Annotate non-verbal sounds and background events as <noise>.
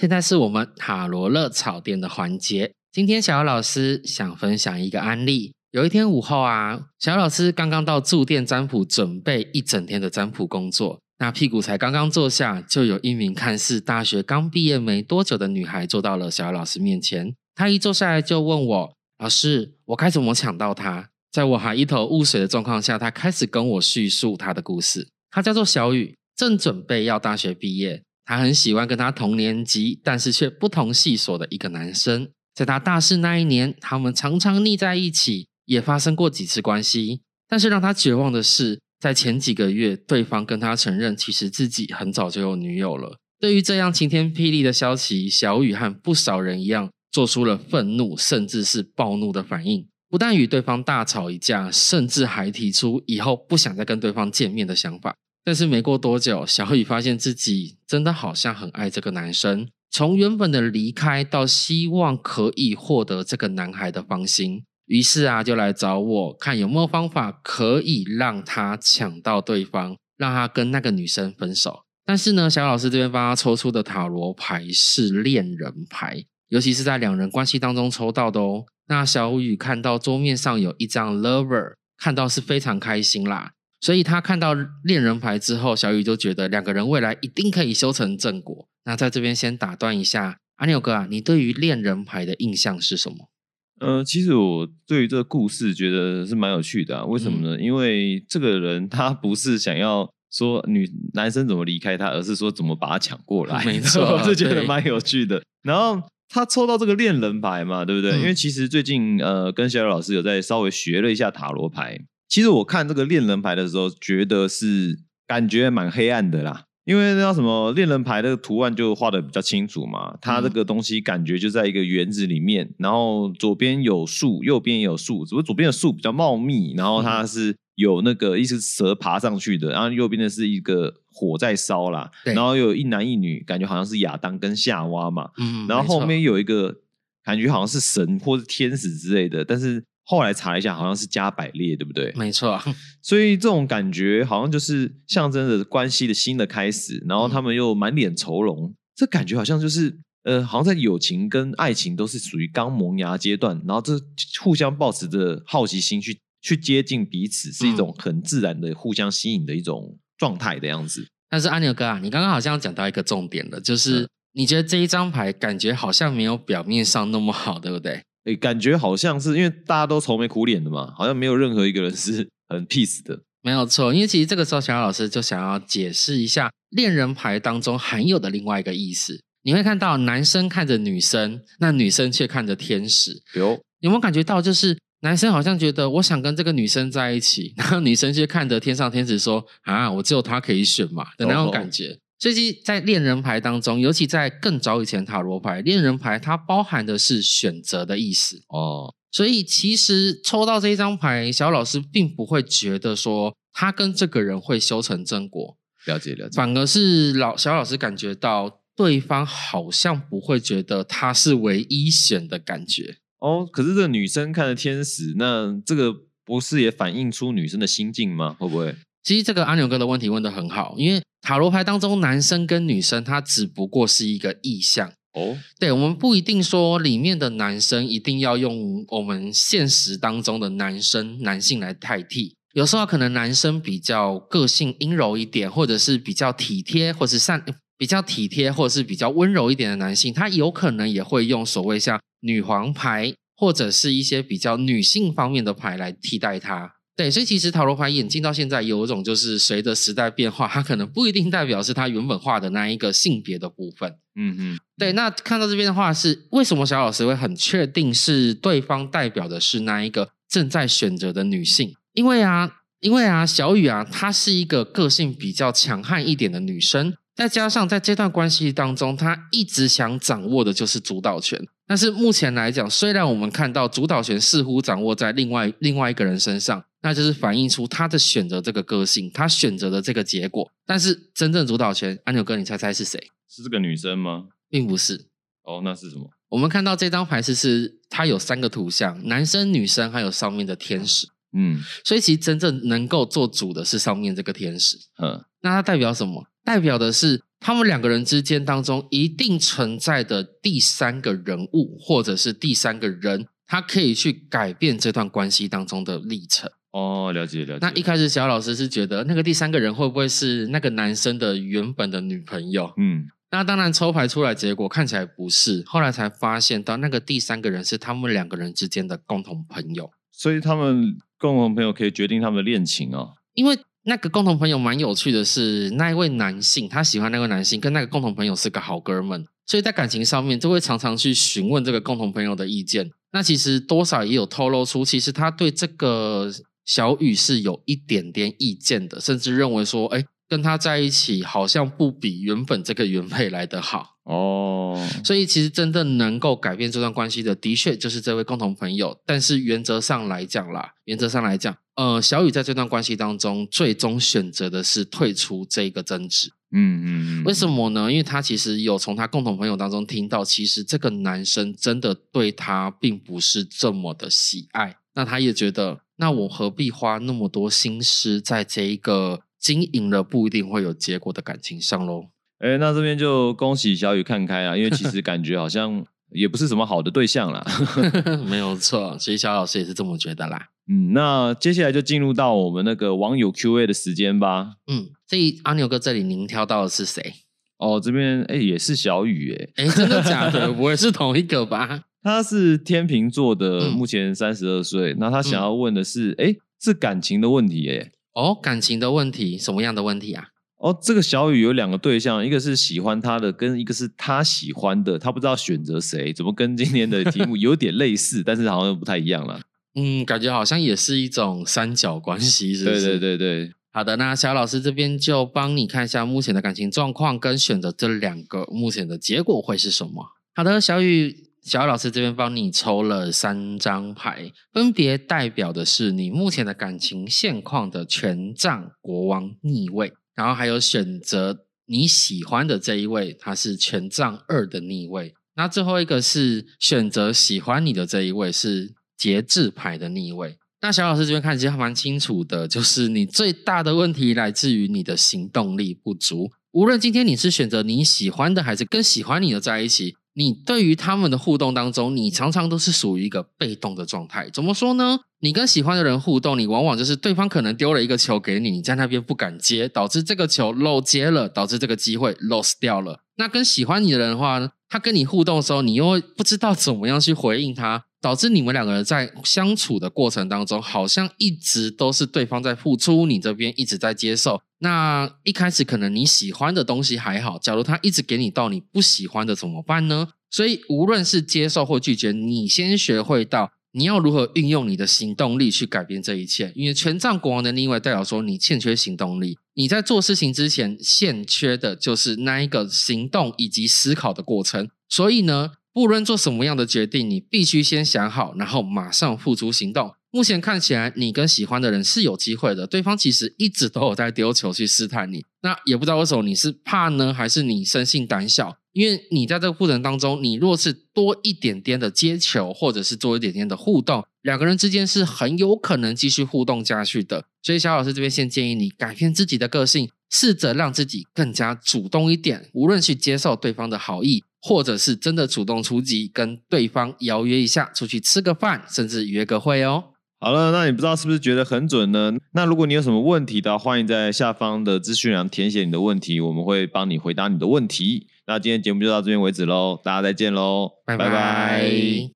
现在是我们塔罗乐草店的环节。今天小姚老师想分享一个案例。有一天午后啊，小姚老师刚刚到驻店占卜，准备一整天的占卜工作。那屁股才刚刚坐下，就有一名看似大学刚毕业没多久的女孩坐到了小姚老师面前。她一坐下来就问我：“老师，我该怎么抢到她？”在我还一头雾水的状况下，她开始跟我叙述她的故事。她叫做小雨，正准备要大学毕业。她很喜欢跟她同年级，但是却不同系所的一个男生。在她大四那一年，他们常常腻在一起，也发生过几次关系。但是让她绝望的是。在前几个月，对方跟他承认，其实自己很早就有女友了。对于这样晴天霹雳的消息，小雨和不少人一样，做出了愤怒甚至是暴怒的反应。不但与对方大吵一架，甚至还提出以后不想再跟对方见面的想法。但是没过多久，小雨发现自己真的好像很爱这个男生，从原本的离开到希望可以获得这个男孩的芳心。于是啊，就来找我看有没有方法可以让他抢到对方，让他跟那个女生分手。但是呢，小老师这边帮他抽出的塔罗牌是恋人牌，尤其是在两人关系当中抽到的哦。那小雨看到桌面上有一张 lover，看到是非常开心啦。所以他看到恋人牌之后，小雨就觉得两个人未来一定可以修成正果。那在这边先打断一下，阿牛哥啊，你对于恋人牌的印象是什么？呃，其实我对于这个故事觉得是蛮有趣的啊。为什么呢？因为这个人他不是想要说女男生怎么离开他，而是说怎么把他抢过来。<laughs> <laughs> 没错，我是觉得蛮有趣的。然后他抽到这个恋人牌嘛，对不对？因为其实最近呃，跟小雨老师有在稍微学了一下塔罗牌。其实我看这个恋人牌的时候，觉得是感觉蛮黑暗的啦。因为那什么恋人牌的图案就画的比较清楚嘛，它这个东西感觉就在一个园子里面，然后左边有树，右边也有树，只不过左边的树比较茂密，然后它是有那个一只蛇爬上去的，然后右边的是一个火在烧啦，然后有一男一女，感觉好像是亚当跟夏娃嘛，嗯，然后后面有一个感觉好像是神或是天使之类的，但是。后来查一下，好像是加百列，对不对？没错，<laughs> 所以这种感觉好像就是象征着关系的新的开始。然后他们又满脸愁容，这感觉好像就是呃，好像在友情跟爱情都是属于刚萌芽阶段，然后这互相保持着好奇心去去接近彼此，是一种很自然的互相吸引的一种状态的样子。但是阿牛哥啊，你刚刚好像讲到一个重点了，就是你觉得这一张牌感觉好像没有表面上那么好，对不对？哎，感觉好像是因为大家都愁眉苦脸的嘛，好像没有任何一个人 <laughs> 是很 peace 的。没有错，因为其实这个时候小姚老师就想要解释一下恋人牌当中含有的另外一个意思。你会看到男生看着女生，那女生却看着天使。有有没有感觉到，就是男生好像觉得我想跟这个女生在一起，<laughs> 然后女生却看着天上天使说啊，我只有他可以选嘛的那种感觉。所以，在恋人牌当中，尤其在更早以前塔罗牌，恋人牌它包含的是选择的意思哦。所以，其实抽到这一张牌，小老师并不会觉得说他跟这个人会修成正果，了解了解。反而是老小老师感觉到对方好像不会觉得他是唯一选的感觉哦。可是这个女生看着天使，那这个不是也反映出女生的心境吗？会不会？其实这个阿牛哥的问题问的很好，因为塔罗牌当中男生跟女生，它只不过是一个意象哦。对我们不一定说里面的男生一定要用我们现实当中的男生男性来代替，有时候可能男生比较个性阴柔一点，或者是比较体贴，或是善比较体贴，或者是比较温柔一点的男性，他有可能也会用所谓像女皇牌或者是一些比较女性方面的牌来替代他。对，所以其实塔罗牌演进到现在，有一种就是随着时代变化，它可能不一定代表是它原本画的那一个性别的部分。嗯嗯，对。那看到这边的话，是为什么小老师会很确定是对方代表的是那一个正在选择的女性？因为啊，因为啊，小雨啊，她是一个个性比较强悍一点的女生。再加上在这段关系当中，她一直想掌握的就是主导权。但是目前来讲，虽然我们看到主导权似乎掌握在另外另外一个人身上，那就是反映出他的选择这个个性，他选择的这个结果。但是真正主导权，安牛哥，你猜猜是谁？是这个女生吗？并不是。哦，那是什么？我们看到这张牌是是它有三个图像，男生、女生，还有上面的天使。嗯，所以其实真正能够做主的是上面这个天使。嗯，那它代表什么？代表的是他们两个人之间当中一定存在的第三个人物，或者是第三个人，他可以去改变这段关系当中的历程。哦，了解了解。那一开始小老师是觉得那个第三个人会不会是那个男生的原本的女朋友？嗯，那当然抽牌出来结果看起来不是，后来才发现到那个第三个人是他们两个人之间的共同朋友。所以他们共同朋友可以决定他们的恋情哦。因为那个共同朋友蛮有趣的是，那一位男性他喜欢那位男性，跟那个共同朋友是个好哥们，所以在感情上面就会常常去询问这个共同朋友的意见。那其实多少也有透露出，其实他对这个。小雨是有一点点意见的，甚至认为说，哎，跟他在一起好像不比原本这个原配来得好哦。所以其实真正能够改变这段关系的，的确就是这位共同朋友。但是原则上来讲啦，原则上来讲，呃，小雨在这段关系当中，最终选择的是退出这个争执。嗯嗯嗯。为什么呢？因为他其实有从他共同朋友当中听到，其实这个男生真的对他并不是这么的喜爱。那他也觉得。那我何必花那么多心思在这一个经营了不一定会有结果的感情上喽？哎，那这边就恭喜小雨看开啊，因为其实 <laughs> 感觉好像也不是什么好的对象啦。<laughs> 没有错，其实小老师也是这么觉得啦。嗯，那接下来就进入到我们那个网友 Q&A 的时间吧。嗯，这阿牛哥这里您挑到的是谁？哦，这边哎也是小雨哎，哎真的假的？<laughs> 不会是同一个吧？他是天秤座的，目前三十二岁。那他想要问的是，哎，是感情的问题，哎，哦，感情的问题，什么样的问题啊？哦，这个小雨有两个对象，一个是喜欢他的，跟一个是他喜欢的，他不知道选择谁，怎么跟今天的题目有点类似，<laughs> 但是好像不太一样了。嗯，感觉好像也是一种三角关系，是不是？对对对对。好的，那小老师这边就帮你看一下目前的感情状况，跟选择这两个目前的结果会是什么。好的，小雨。小老师这边帮你抽了三张牌，分别代表的是你目前的感情现况的权杖国王逆位，然后还有选择你喜欢的这一位，他是权杖二的逆位。那最后一个是选择喜欢你的这一位是节制牌的逆位。那小老师这边看其实还蛮清楚的，就是你最大的问题来自于你的行动力不足。无论今天你是选择你喜欢的，还是跟喜欢你的在一起。你对于他们的互动当中，你常常都是属于一个被动的状态。怎么说呢？你跟喜欢的人互动，你往往就是对方可能丢了一个球给你，你在那边不敢接，导致这个球漏接了，导致这个机会 lost 掉了。那跟喜欢你的人的话呢，他跟你互动的时候，你又不知道怎么样去回应他。导致你们两个人在相处的过程当中，好像一直都是对方在付出，你这边一直在接受。那一开始可能你喜欢的东西还好，假如他一直给你到你不喜欢的怎么办呢？所以无论是接受或拒绝，你先学会到你要如何运用你的行动力去改变这一切。因为权杖国王的另外代表说你欠缺行动力，你在做事情之前欠缺的就是那一个行动以及思考的过程。所以呢？不论做什么样的决定，你必须先想好，然后马上付诸行动。目前看起来，你跟喜欢的人是有机会的。对方其实一直都有在丢球去试探你，那也不知道为什么你是怕呢，还是你生性胆小？因为你在这个过程当中，你若是多一点点的接球，或者是多一点点的互动，两个人之间是很有可能继续互动下去的。所以，小老师这边先建议你改变自己的个性，试着让自己更加主动一点，无论去接受对方的好意。或者是真的主动出击，跟对方邀约一下，出去吃个饭，甚至约个会哦。好了，那你不知道是不是觉得很准呢？那如果你有什么问题的，欢迎在下方的资讯栏填写你的问题，我们会帮你回答你的问题。那今天节目就到这边为止喽，大家再见喽，拜拜。